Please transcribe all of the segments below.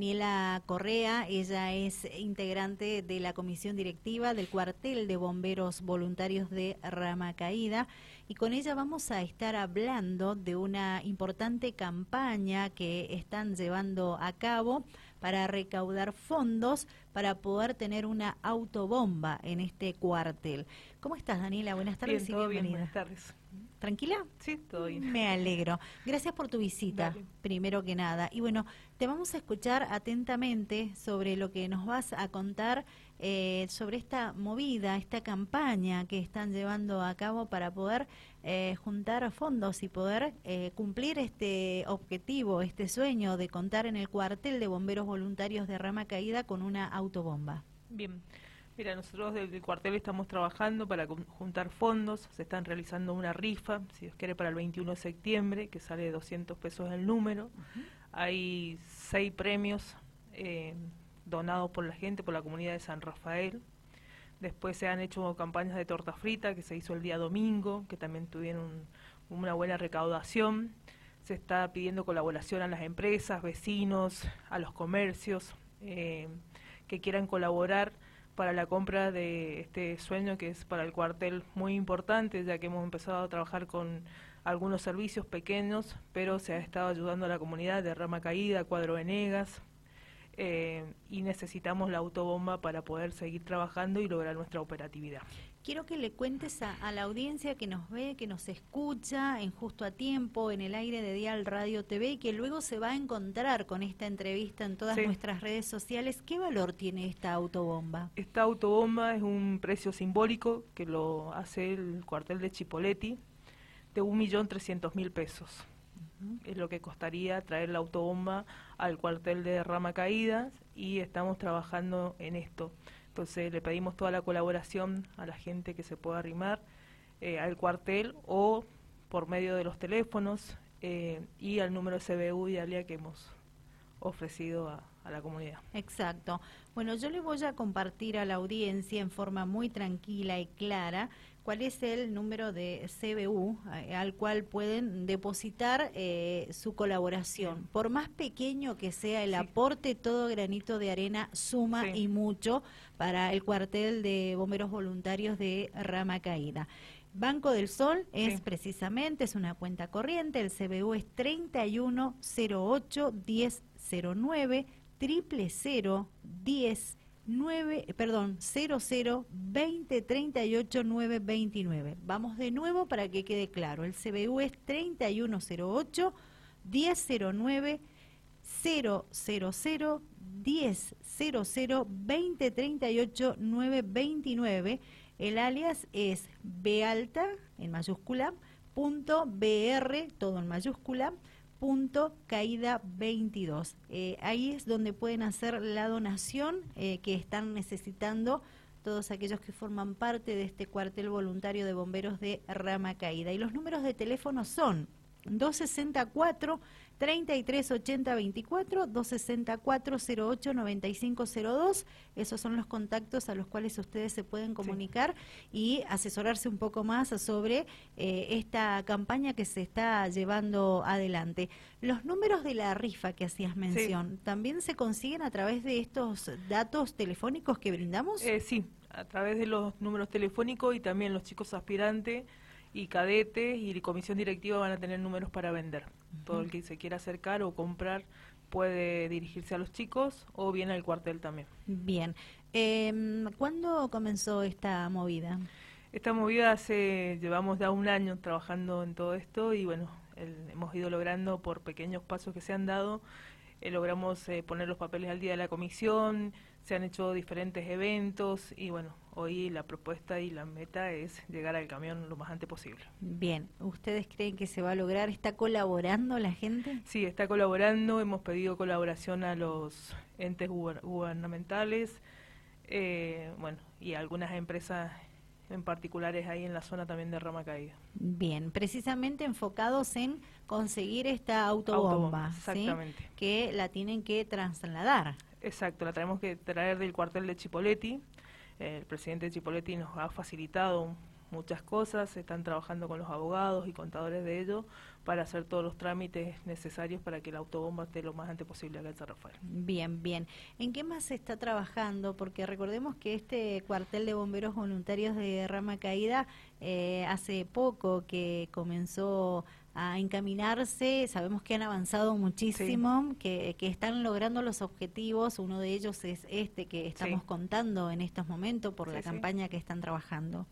Daniela Correa, ella es integrante de la comisión directiva del cuartel de bomberos voluntarios de Rama Caída y con ella vamos a estar hablando de una importante campaña que están llevando a cabo para recaudar fondos para poder tener una autobomba en este cuartel. ¿Cómo estás, Daniela? Buenas tardes y bienvenida. buenas tardes. ¿Tranquila? Sí, todo bien. Me alegro. Gracias por tu visita, primero que nada. Y bueno, te vamos a escuchar atentamente sobre lo que nos vas a contar eh, sobre esta movida, esta campaña que están llevando a cabo para poder eh, juntar fondos y poder eh, cumplir este objetivo, este sueño de contar en el cuartel de bomberos voluntarios de Rama Caída con una autobomba. Bien. Mira, nosotros desde el cuartel estamos trabajando para juntar fondos, se están realizando una rifa, si Dios quiere, para el 21 de septiembre, que sale de 200 pesos el número. Hay seis premios eh, donados por la gente, por la comunidad de San Rafael. Después se han hecho campañas de torta frita, que se hizo el día domingo, que también tuvieron una buena recaudación. Se está pidiendo colaboración a las empresas, vecinos, a los comercios eh, que quieran colaborar para la compra de este sueño que es para el cuartel muy importante, ya que hemos empezado a trabajar con algunos servicios pequeños, pero se ha estado ayudando a la comunidad de Rama Caída, Cuadro Venegas, eh, y necesitamos la autobomba para poder seguir trabajando y lograr nuestra operatividad. Quiero que le cuentes a, la audiencia que nos ve, que nos escucha en justo a tiempo, en el aire de Dial Radio TV y que luego se va a encontrar con esta entrevista en todas nuestras redes sociales. ¿Qué valor tiene esta autobomba? Esta autobomba es un precio simbólico que lo hace el cuartel de Chipoletti de 1.300.000 pesos. Es lo que costaría traer la autobomba al cuartel de Rama Caídas y estamos trabajando en esto. Entonces le pedimos toda la colaboración a la gente que se pueda arrimar eh, al cuartel o por medio de los teléfonos eh, y al número CBU y ALIA que hemos ofrecido a, a, la comunidad. Exacto. Bueno, yo le voy a compartir a la audiencia en forma muy tranquila y clara cuál es el número de CBU eh, al cual pueden depositar eh, su colaboración. Por más pequeño que sea el aporte, todo granito de arena suma y mucho para el cuartel de bomberos voluntarios de Rama Caída. Banco del Sol es precisamente, es una cuenta corriente, el CBU es 3108 1009 triple 10 9, perdón, 00 20 38 929. Vamos de nuevo para que quede claro. El CBU es 3108 1009 000 1000 20 38 929. El alias es B alta en mayúscula punto BR todo en mayúscula punto caída 22. Eh, ahí es donde pueden hacer la donación eh, que están necesitando todos aquellos que forman parte de este cuartel voluntario de bomberos de Rama Caída. Y los números de teléfono son 264 3380 24 264 08 9502 esos son los contactos a los cuales ustedes se pueden comunicar y asesorarse un poco más sobre eh, esta campaña que se está llevando adelante. Los números de la rifa que hacías mención también se consiguen a través de estos datos telefónicos que brindamos eh, sí a través de los números telefónicos y también los chicos aspirantes y cadetes y comisión directiva van a tener números para vender. Todo el que se quiera acercar o comprar puede dirigirse a los chicos o bien al cuartel también. Bien. Eh, ¿Cuándo comenzó esta movida? Esta movida hace, llevamos ya un año trabajando en todo esto y bueno, hemos ido logrando por pequeños pasos que se han dado, eh, logramos eh, poner los papeles al día de la comisión, se han hecho diferentes eventos y bueno, hoy la propuesta y la meta es llegar al camión lo más antes posible. Bien, ¿ustedes creen que se va a lograr? ¿Está colaborando la gente? Sí, está colaborando, hemos pedido colaboración a los entes gubernamentales, eh, bueno, y algunas empresas en particulares ahí en la zona también de Rama Caída. Bien, precisamente enfocados en conseguir esta autobomba, exactamente. que la tienen que trasladar. Exacto, la tenemos que traer del cuartel de Chipoletti. El presidente de Chipoletti nos ha facilitado muchas cosas, están trabajando con los abogados y contadores de ello para hacer todos los trámites necesarios para que la autobomba esté lo más antes posible acá en San Rafael. Bien, bien. ¿En qué más se está trabajando? Porque recordemos que este cuartel de bomberos voluntarios de Rama Caída eh, hace poco que comenzó a encaminarse. Sabemos que han avanzado muchísimo, que, que, están logrando los objetivos. Uno de ellos es este que estamos contando en estos momentos por la campaña que están trabajando.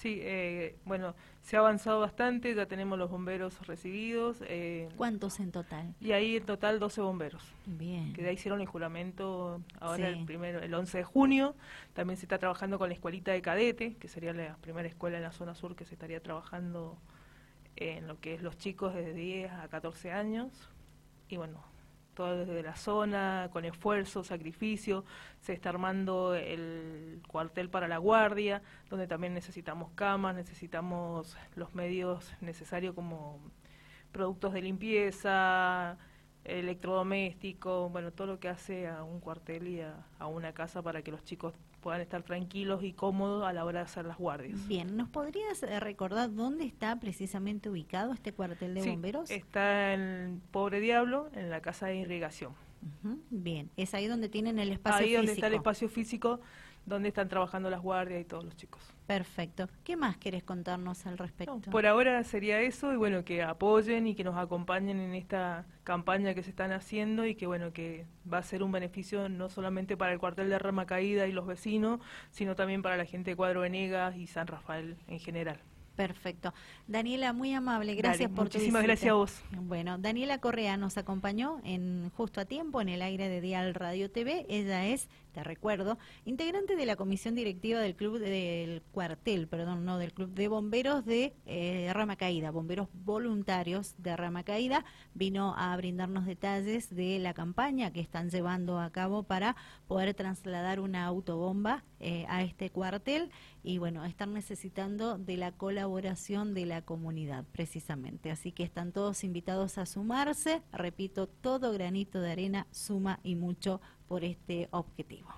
Sí, eh, bueno, se ha avanzado bastante, ya tenemos los bomberos recibidos. Eh, ¿Cuántos en total? Y ahí en total 12 bomberos. Bien. Que ya hicieron el juramento ahora el primero, el 11 de junio. También se está trabajando con la escuelita de cadete, que sería la primera escuela en la zona sur que se estaría trabajando en lo que es los chicos desde 10 a 14 años. Y bueno, todo desde la zona, con esfuerzo, sacrificio. Se está armando el cuartel para la guardia, donde también necesitamos camas, necesitamos los medios necesarios como productos de limpieza, electrodoméstico, bueno, todo lo que hace a un cuartel y a, una casa para que los chicos puedan estar tranquilos y cómodos a la hora de hacer las guardias. Bien, ¿nos podrías eh, recordar dónde está precisamente ubicado este cuartel de bomberos? Está en Pobre Diablo, en la casa de irrigación. Bien, es ahí donde tienen el espacio físico. Ahí donde está el espacio físico donde están trabajando las guardias y todos los chicos. Perfecto. ¿Qué más querés contarnos al respecto? por ahora sería eso y bueno, que apoyen y que nos acompañen en esta campaña que se están haciendo y que bueno, que va a ser un beneficio no solamente para el cuartel de Rama Caída y los vecinos, sino también para la gente de Cuadro Venegas y San Rafael en general. Perfecto. Daniela, muy amable, gracias por Muchísimas gracias a vos. Bueno, Daniela Correa nos acompañó en justo a tiempo en el aire de Dial Radio TV. Ella es, te recuerdo, integrante de la comisión directiva del club del cuartel, perdón, no del club de bomberos de eh, Rama Caída, bomberos voluntarios de Rama Caída. Vino a brindarnos detalles de la campaña que están llevando a cabo para poder trasladar una autobomba eh, a este cuartel y bueno, están necesitando de la colaboración de la comunidad precisamente. Así que están todos invitados a sumarse. Repito, todo granito de arena suma y mucho por este objetivo.